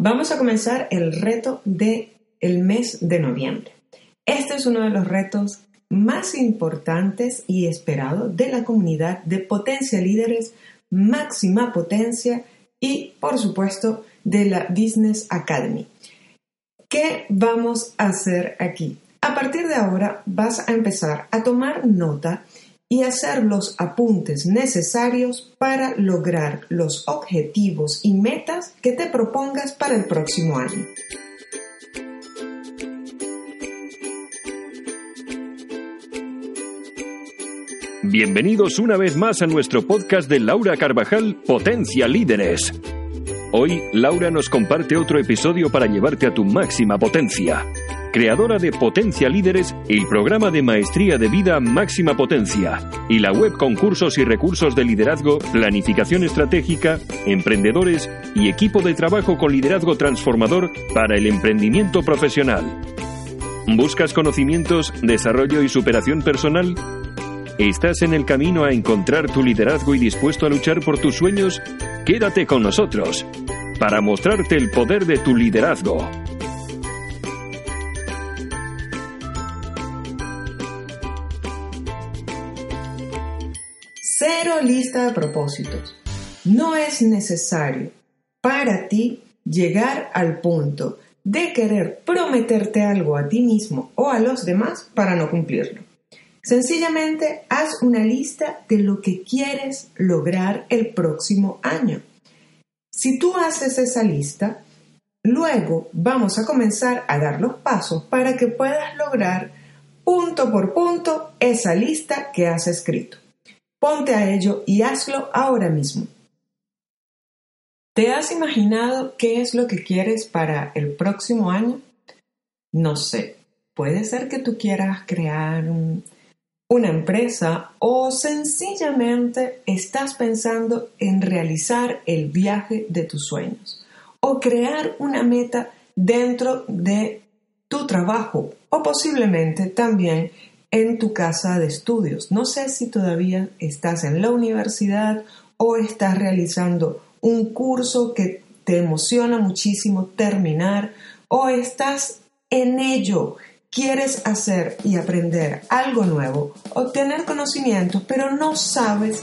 Vamos a comenzar el reto de el mes de noviembre. Este es uno de los retos más importantes y esperados de la comunidad de Potencia Líderes, Máxima Potencia y, por supuesto, de la Business Academy. ¿Qué vamos a hacer aquí? A partir de ahora vas a empezar a tomar nota y hacer los apuntes necesarios para lograr los objetivos y metas que te propongas para el próximo año. Bienvenidos una vez más a nuestro podcast de Laura Carvajal, Potencia Líderes. Hoy, Laura nos comparte otro episodio para llevarte a tu máxima potencia. Creadora de Potencia Líderes, el programa de maestría de vida Máxima Potencia y la web con cursos y recursos de liderazgo, planificación estratégica, emprendedores y equipo de trabajo con liderazgo transformador para el emprendimiento profesional. ¿Buscas conocimientos, desarrollo y superación personal? ¿Estás en el camino a encontrar tu liderazgo y dispuesto a luchar por tus sueños? Quédate con nosotros para mostrarte el poder de tu liderazgo. Cero lista de propósitos. No es necesario para ti llegar al punto de querer prometerte algo a ti mismo o a los demás para no cumplirlo. Sencillamente haz una lista de lo que quieres lograr el próximo año. Si tú haces esa lista, luego vamos a comenzar a dar los pasos para que puedas lograr punto por punto esa lista que has escrito. Ponte a ello y hazlo ahora mismo. ¿Te has imaginado qué es lo que quieres para el próximo año? No sé, puede ser que tú quieras crear un una empresa o sencillamente estás pensando en realizar el viaje de tus sueños o crear una meta dentro de tu trabajo o posiblemente también en tu casa de estudios. No sé si todavía estás en la universidad o estás realizando un curso que te emociona muchísimo terminar o estás en ello quieres hacer y aprender algo nuevo, obtener conocimientos, pero no sabes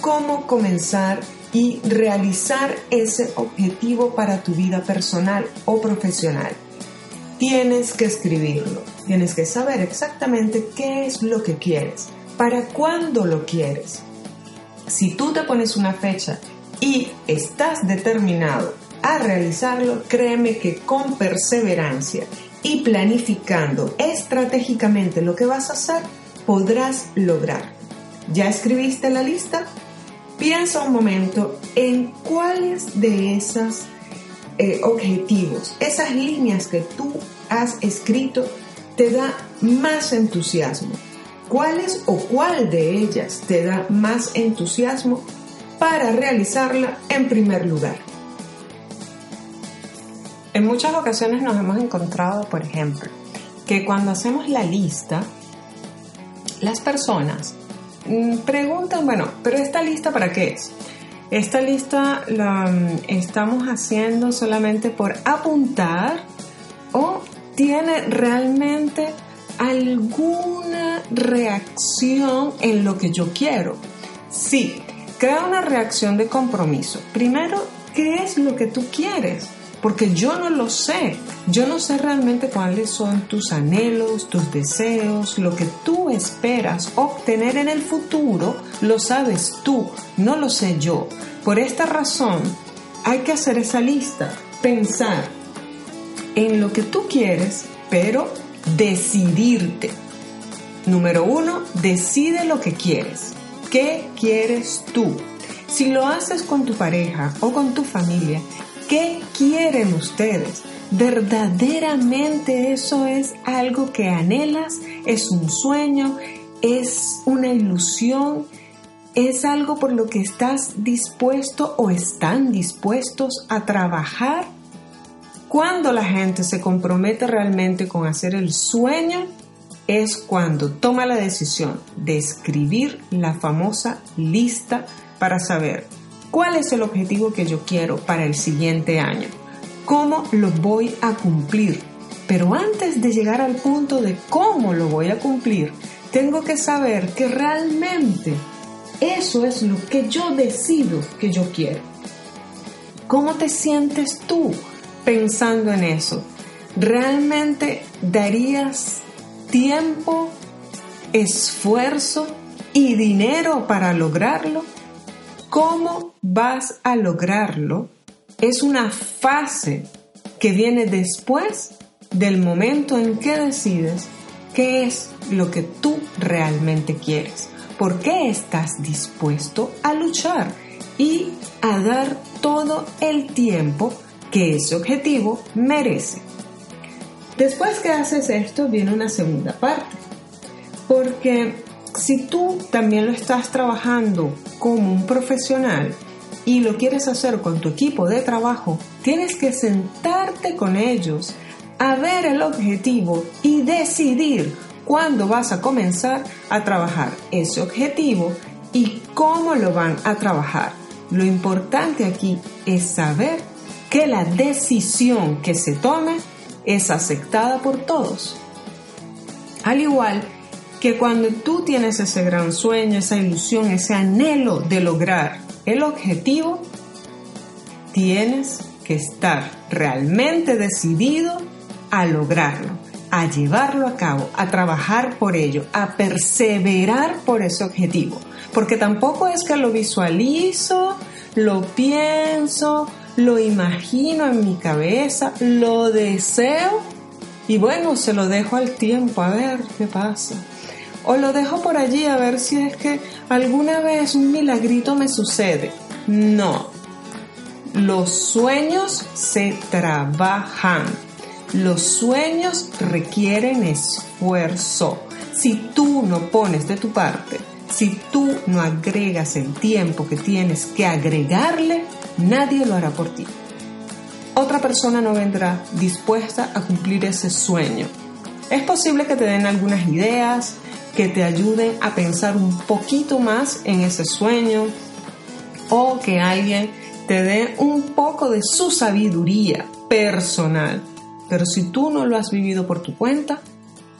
cómo comenzar y realizar ese objetivo para tu vida personal o profesional. Tienes que escribirlo, tienes que saber exactamente qué es lo que quieres, para cuándo lo quieres. Si tú te pones una fecha y estás determinado a realizarlo, créeme que con perseverancia y planificando estratégicamente lo que vas a hacer, podrás lograr. ¿Ya escribiste la lista? Piensa un momento en cuáles de esos eh, objetivos, esas líneas que tú has escrito, te da más entusiasmo. ¿Cuáles o cuál de ellas te da más entusiasmo para realizarla en primer lugar? En muchas ocasiones nos hemos encontrado, por ejemplo, que cuando hacemos la lista, las personas mm, preguntan, bueno, pero esta lista para qué es? Esta lista la mm, estamos haciendo solamente por apuntar o tiene realmente alguna reacción en lo que yo quiero. Sí, crea una reacción de compromiso. Primero, ¿qué es lo que tú quieres? porque yo no lo sé. Yo no sé realmente cuáles son tus anhelos, tus deseos, lo que tú esperas obtener en el futuro, lo sabes tú, no lo sé yo. Por esta razón, hay que hacer esa lista, pensar en lo que tú quieres, pero decidirte. Número uno, decide lo que quieres. ¿Qué quieres tú? Si lo haces con tu pareja o con tu familia, ¿Qué quieren ustedes? ¿Verdaderamente eso es algo que anhelas? ¿Es un sueño? ¿Es una ilusión? ¿Es algo por lo que estás dispuesto o están dispuestos a trabajar? Cuando la gente se compromete realmente con hacer el sueño, es cuando toma la decisión de escribir la famosa lista para saber ¿Cuál es el objetivo que yo quiero para el siguiente año? cómo lo voy a cumplir. Pero antes de llegar al punto de cómo lo voy a cumplir, tengo que saber que realmente eso es lo que yo decido que yo quiero. ¿Cómo te sientes tú pensando en eso? ¿Realmente darías tiempo, esfuerzo y dinero para lograrlo? ¿Cómo vas a lograrlo? Es una fase que viene después del momento en que decides qué es lo que tú realmente quieres. ¿Por qué estás dispuesto a luchar y a dar todo el tiempo que ese objetivo merece? Después que haces esto viene una segunda parte. Porque si tú también lo estás trabajando como un profesional y lo quieres hacer con tu equipo de trabajo, tienes que sentarte con ellos a ver el objetivo y decidir cuándo vas a comenzar a trabajar ese objetivo y cómo lo van a trabajar. Lo importante aquí es saber que la decisión que se tome es aceptada por todos. Al igual que cuando tú tienes ese gran sueño, esa ilusión, ese anhelo de lograr el objetivo, tienes que estar realmente decidido a lograrlo, a llevarlo a cabo, a trabajar por ello, a perseverar por ese objetivo. Porque tampoco es que lo visualizo, lo pienso, lo imagino en mi cabeza, lo deseo y bueno, se lo dejo al tiempo a ver qué pasa o lo dejo por allí a ver si es que alguna vez un milagrito me sucede. No. Los sueños se trabajan. Los sueños requieren esfuerzo. Si tú no pones de tu parte, si tú no agregas el tiempo que tienes que agregarle, nadie lo hará por ti. Otra persona no vendrá dispuesta a cumplir ese sueño. Es posible que te den algunas ideas, que te ayuden a pensar un poquito más en ese sueño o que alguien te dé un poco de su sabiduría personal. Pero si tú no lo has vivido por tu cuenta,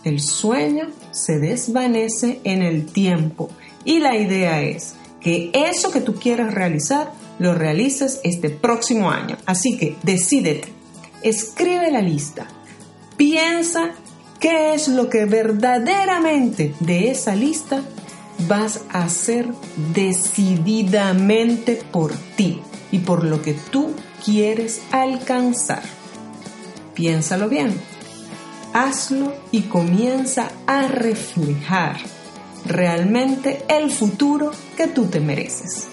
el sueño se desvanece en el tiempo y la idea es que eso que tú quieres realizar lo realices este próximo año. Así que decídete, escribe la lista, piensa ¿Qué es lo que verdaderamente de esa lista vas a hacer decididamente por ti y por lo que tú quieres alcanzar? Piénsalo bien. Hazlo y comienza a reflejar realmente el futuro que tú te mereces.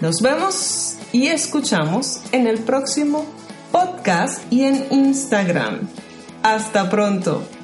Nos vemos y escuchamos en el próximo podcast y en Instagram. Hasta pronto.